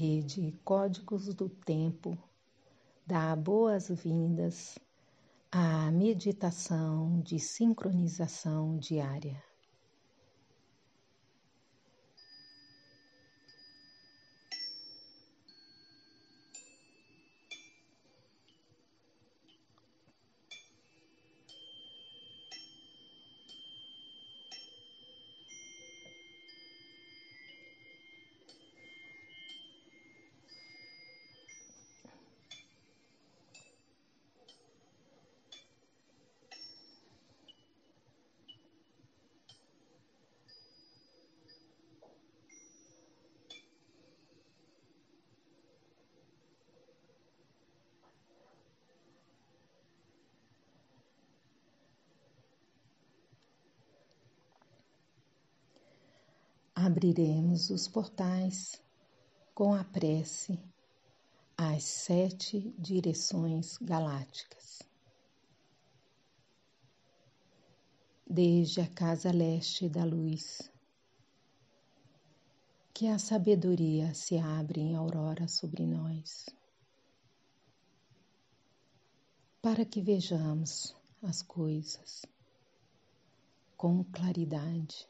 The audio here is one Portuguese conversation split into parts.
rede Códigos do Tempo dá boas-vindas à meditação de sincronização diária. Abriremos os portais com a prece às sete direções galácticas. Desde a casa leste da luz, que a sabedoria se abre em aurora sobre nós, para que vejamos as coisas com claridade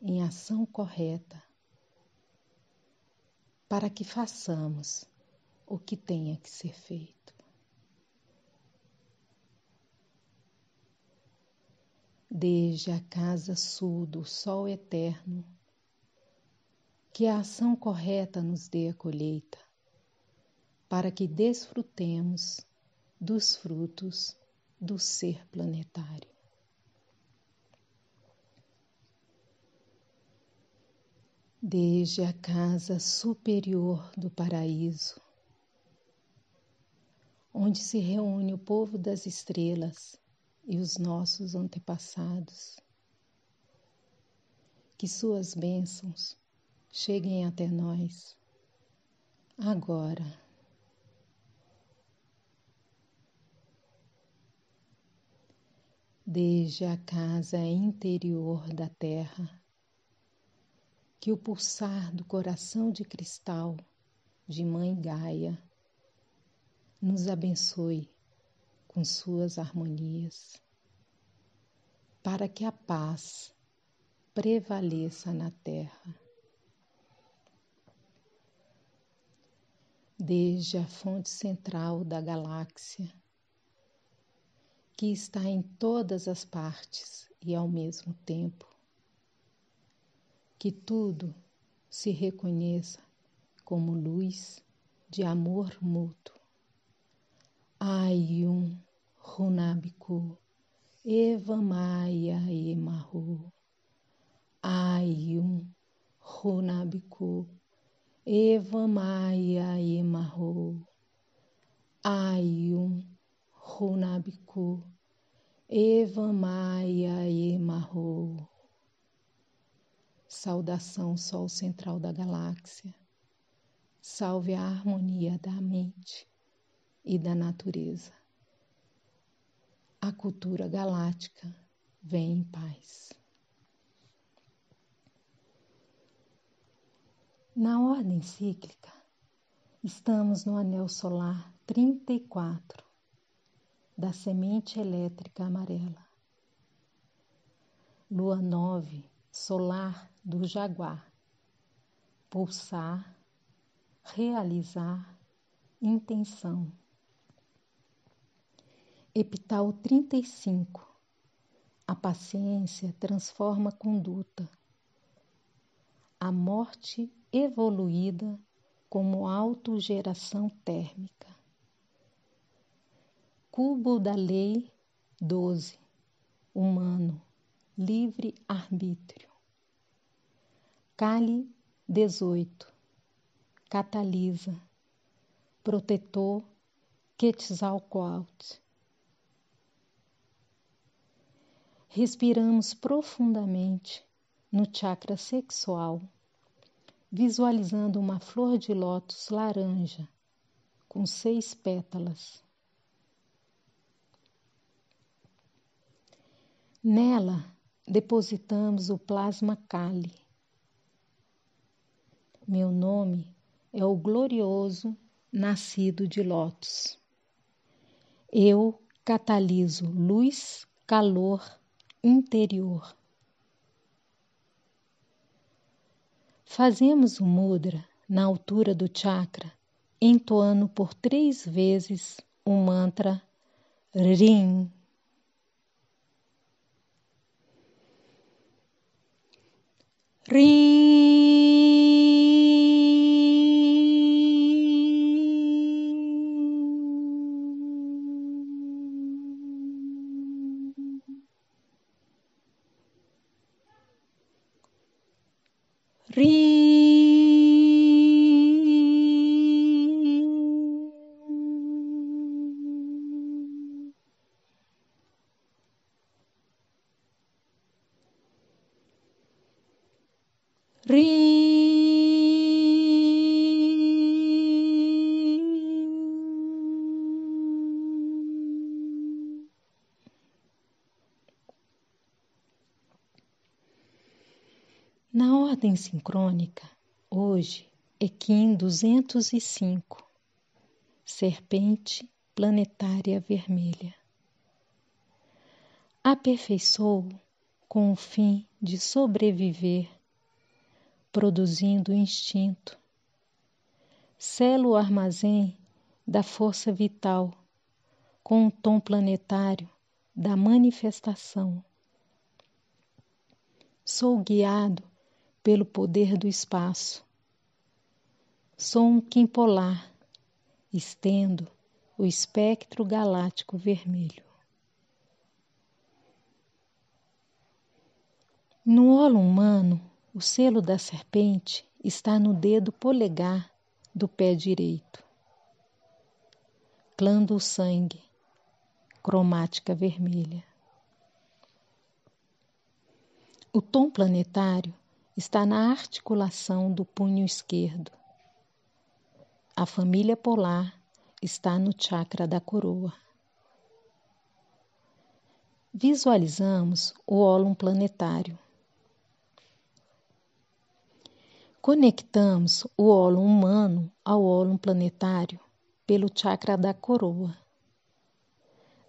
em ação correta para que façamos o que tenha que ser feito. Desde a casa sul do sol eterno, que a ação correta nos dê a colheita, para que desfrutemos dos frutos do ser planetário. Desde a casa superior do paraíso, onde se reúne o povo das estrelas e os nossos antepassados. Que suas bênçãos cheguem até nós agora. Desde a casa interior da terra, que o pulsar do coração de cristal de Mãe Gaia nos abençoe com suas harmonias, para que a paz prevaleça na terra. Desde a fonte central da galáxia, que está em todas as partes e ao mesmo tempo, que tudo se reconheça como luz de amor mútuo. Ayum Runabiku Eva Maia Emahu Ayum Runabiku Eva Maia Emahu Ayum Runabiku Eva Maia Emahu Saudação, Sol central da galáxia. Salve a harmonia da mente e da natureza. A cultura galáctica vem em paz. Na ordem cíclica, estamos no anel solar 34 da semente elétrica amarela. Lua 9 solar do jaguar, pulsar, realizar, intenção. Epital 35. A paciência transforma conduta. A morte evoluída como autogeração térmica. Cubo da Lei 12. Humano livre-arbítrio. Cali 18. Catalisa. Protetor Quetzalcoatl. Respiramos profundamente no chakra sexual, visualizando uma flor de lótus laranja com seis pétalas. Nela depositamos o plasma Kali. Meu nome é o glorioso nascido de Lótus. Eu cataliso luz, calor interior. Fazemos o mudra na altura do chakra, entoando por três vezes o mantra Rim. Rim. Na ordem sincrônica, hoje é Kim 205, Serpente Planetária Vermelha. Aperfeiçoou com o fim de sobreviver, produzindo instinto. Selo o armazém da força vital com o tom planetário da manifestação. Sou guiado pelo poder do espaço. Sou um Kim polar, estendo o espectro galáctico vermelho. No olo humano, o selo da serpente está no dedo polegar do pé direito. Clã do sangue, cromática vermelha. O tom planetário está na articulação do punho esquerdo. A família polar está no chakra da coroa. Visualizamos o ólon planetário. Conectamos o ólon humano ao ólon planetário pelo chakra da coroa.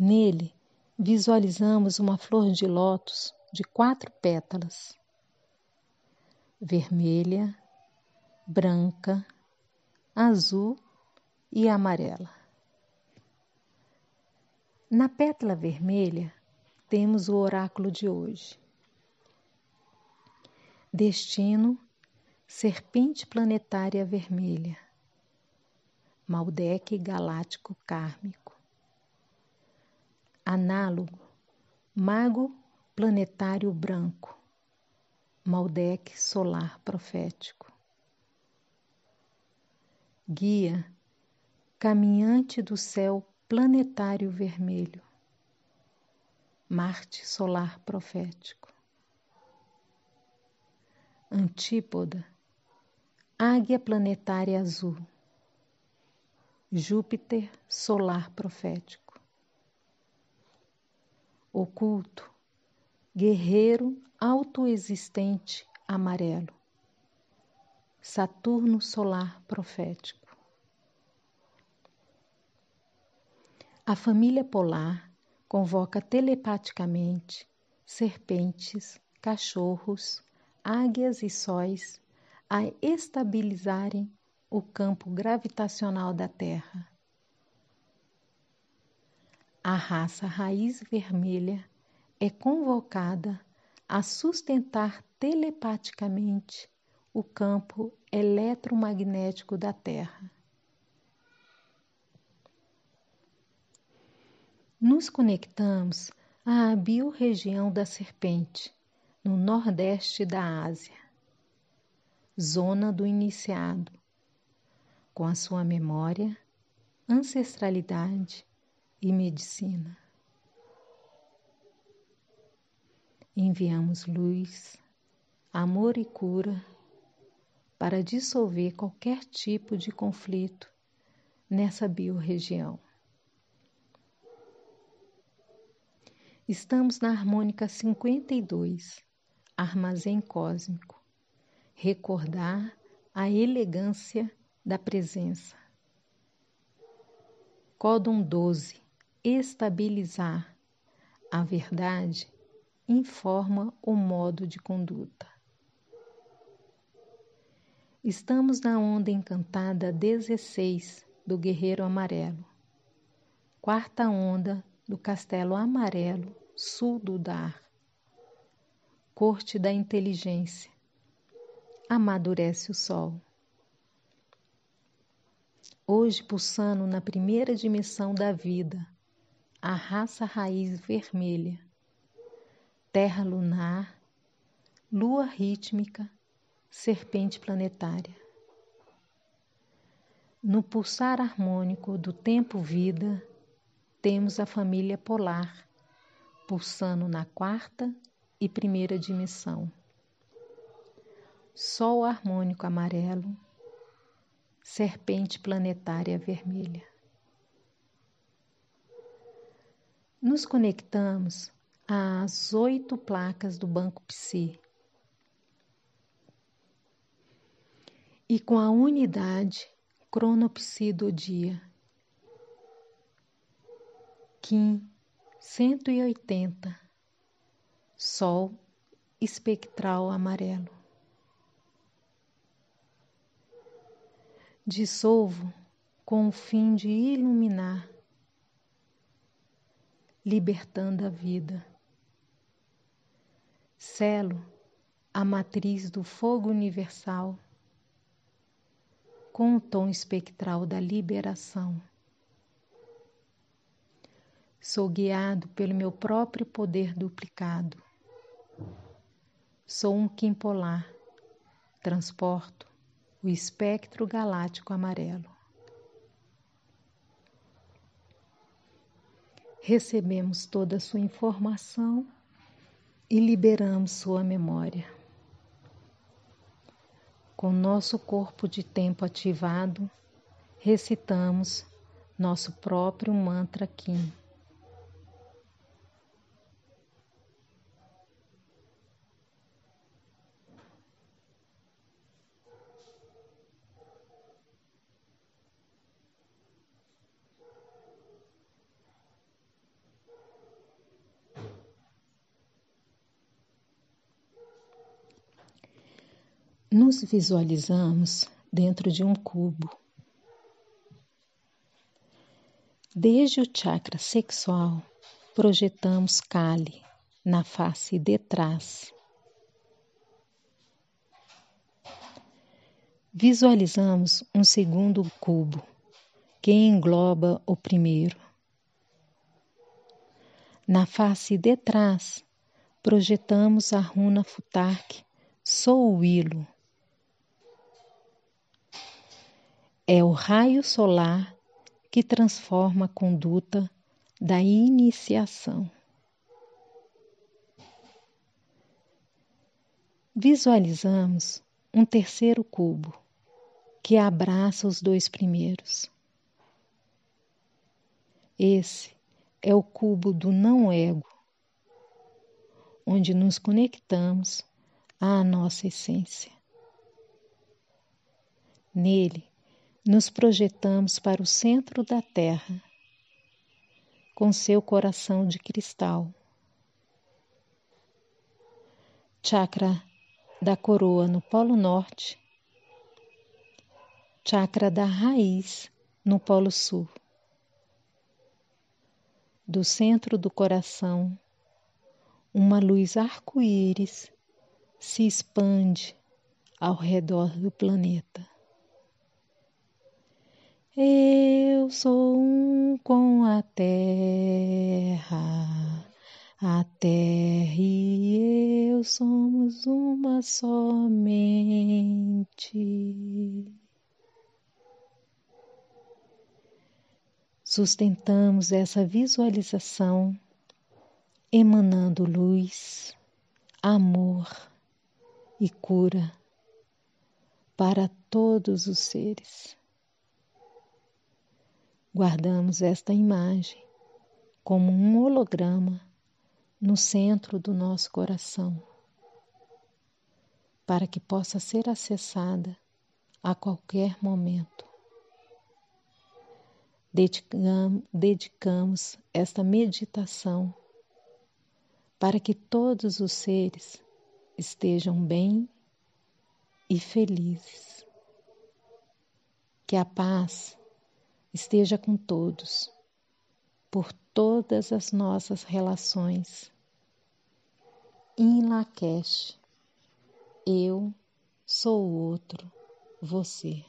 Nele, visualizamos uma flor de lótus de quatro pétalas vermelha, branca, azul e amarela. Na pétala vermelha temos o oráculo de hoje. Destino Serpente Planetária Vermelha, Maldek Galáctico Kármico. Análogo Mago Planetário Branco Maldec solar profético. Guia, caminhante do céu planetário vermelho. Marte solar profético. Antípoda, águia planetária azul. Júpiter solar profético. Oculto, guerreiro autoexistente amarelo. Saturno solar profético. A família polar convoca telepaticamente serpentes, cachorros, águias e sóis a estabilizarem o campo gravitacional da Terra. A raça raiz vermelha é convocada a sustentar telepaticamente o campo eletromagnético da Terra. Nos conectamos à biorregião da serpente, no nordeste da Ásia, zona do iniciado, com a sua memória, ancestralidade e medicina. Enviamos luz, amor e cura para dissolver qualquer tipo de conflito nessa biorregião. Estamos na harmônica 52, armazém cósmico. Recordar a elegância da presença. Códon 12, estabilizar. A verdade informa o modo de conduta. Estamos na onda encantada 16 do Guerreiro Amarelo, quarta onda do Castelo Amarelo sul do Dar, corte da inteligência, amadurece o sol. Hoje pulsando na primeira dimensão da vida, a raça raiz vermelha, terra lunar, lua rítmica, serpente planetária. No pulsar harmônico do tempo-vida, temos a família polar pulsando na quarta e primeira dimensão. Sol harmônico amarelo, serpente planetária vermelha. Nos conectamos às oito placas do Banco Psi. E com a unidade cronopsi do dia. Kim 180 Sol espectral amarelo. Dissolvo com o fim de iluminar, libertando a vida. Selo a matriz do fogo universal com o tom espectral da liberação. Sou guiado pelo meu próprio poder duplicado. Sou um Kim polar. Transporto o espectro galáctico amarelo. Recebemos toda a sua informação e liberamos sua memória. Com nosso corpo de tempo ativado, recitamos nosso próprio mantra Kim. Nos visualizamos dentro de um cubo. Desde o chakra sexual, projetamos Kali na face de trás. Visualizamos um segundo cubo que engloba o primeiro. Na face de trás, projetamos a runa Futark Souilo É o raio solar que transforma a conduta da iniciação. Visualizamos um terceiro cubo que abraça os dois primeiros. Esse é o cubo do não-ego, onde nos conectamos à nossa essência. Nele, nos projetamos para o centro da Terra, com seu coração de cristal. Chakra da coroa no Polo Norte, chakra da raiz no Polo Sul. Do centro do coração, uma luz arco-íris se expande ao redor do planeta. Eu sou um com a terra, A terra e eu somos uma somente. Sustentamos essa visualização emanando luz, amor e cura para todos os seres. Guardamos esta imagem como um holograma no centro do nosso coração, para que possa ser acessada a qualquer momento. Dedicamos esta meditação para que todos os seres estejam bem e felizes. Que a paz esteja com todos, por todas as nossas relações em Lakesh. Eu sou o outro, você.